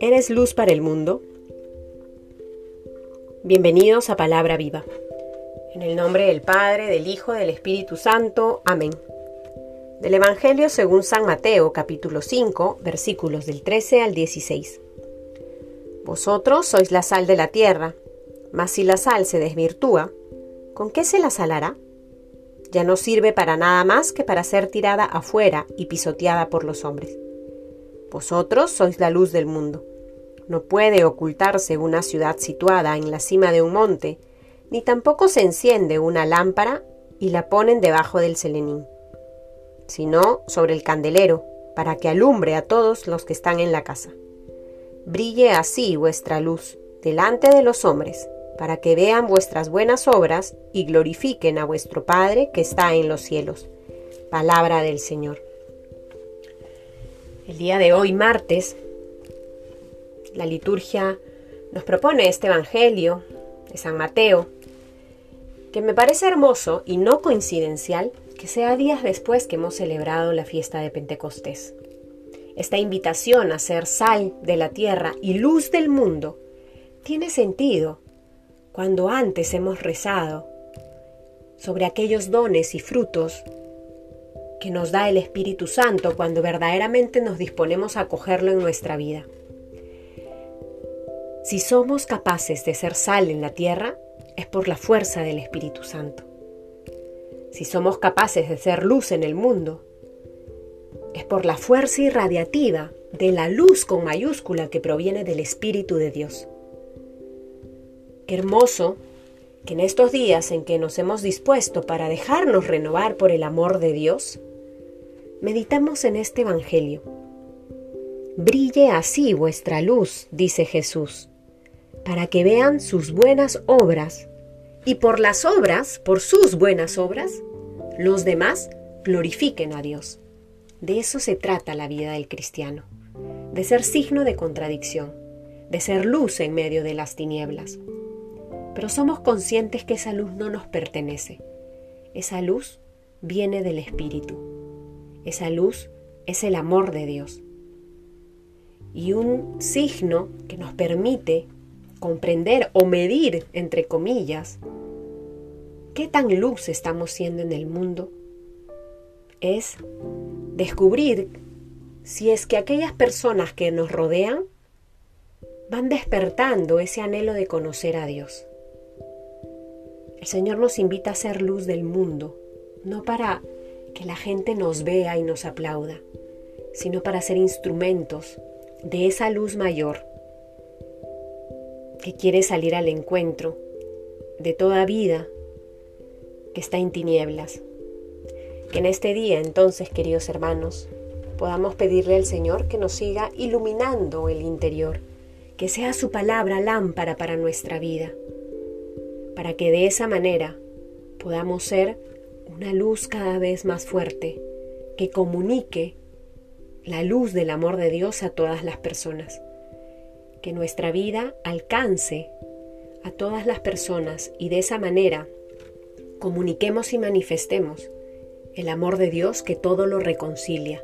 ¿Eres luz para el mundo? Bienvenidos a Palabra Viva. En el nombre del Padre, del Hijo, del Espíritu Santo. Amén. Del Evangelio según San Mateo, capítulo 5, versículos del 13 al 16. Vosotros sois la sal de la tierra, mas si la sal se desvirtúa, ¿con qué se la salará? Ya no sirve para nada más que para ser tirada afuera y pisoteada por los hombres. Vosotros sois la luz del mundo. No puede ocultarse una ciudad situada en la cima de un monte, ni tampoco se enciende una lámpara y la ponen debajo del selenín, sino sobre el candelero, para que alumbre a todos los que están en la casa. Brille así vuestra luz delante de los hombres, para que vean vuestras buenas obras y glorifiquen a vuestro Padre que está en los cielos. Palabra del Señor. El día de hoy, martes, la liturgia nos propone este Evangelio de San Mateo, que me parece hermoso y no coincidencial que sea días después que hemos celebrado la fiesta de Pentecostés. Esta invitación a ser sal de la tierra y luz del mundo tiene sentido cuando antes hemos rezado sobre aquellos dones y frutos que nos da el Espíritu Santo cuando verdaderamente nos disponemos a acogerlo en nuestra vida. Si somos capaces de ser sal en la tierra, es por la fuerza del Espíritu Santo. Si somos capaces de ser luz en el mundo, es por la fuerza irradiativa de la luz con mayúscula que proviene del Espíritu de Dios. Qué hermoso que en estos días en que nos hemos dispuesto para dejarnos renovar por el amor de Dios, meditamos en este Evangelio. Brille así vuestra luz, dice Jesús, para que vean sus buenas obras, y por las obras, por sus buenas obras, los demás glorifiquen a Dios. De eso se trata la vida del cristiano, de ser signo de contradicción, de ser luz en medio de las tinieblas, pero somos conscientes que esa luz no nos pertenece. Esa luz viene del Espíritu. Esa luz es el amor de Dios. Y un signo que nos permite comprender o medir, entre comillas, qué tan luz estamos siendo en el mundo, es descubrir si es que aquellas personas que nos rodean van despertando ese anhelo de conocer a Dios. El Señor nos invita a ser luz del mundo, no para que la gente nos vea y nos aplauda, sino para ser instrumentos de esa luz mayor que quiere salir al encuentro de toda vida que está en tinieblas. Que en este día, entonces, queridos hermanos, podamos pedirle al Señor que nos siga iluminando el interior, que sea su palabra lámpara para nuestra vida para que de esa manera podamos ser una luz cada vez más fuerte que comunique la luz del amor de Dios a todas las personas. Que nuestra vida alcance a todas las personas y de esa manera comuniquemos y manifestemos el amor de Dios que todo lo reconcilia,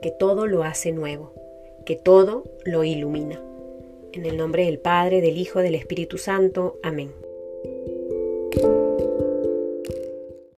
que todo lo hace nuevo, que todo lo ilumina. En el nombre del Padre, del Hijo, del Espíritu Santo. Amén.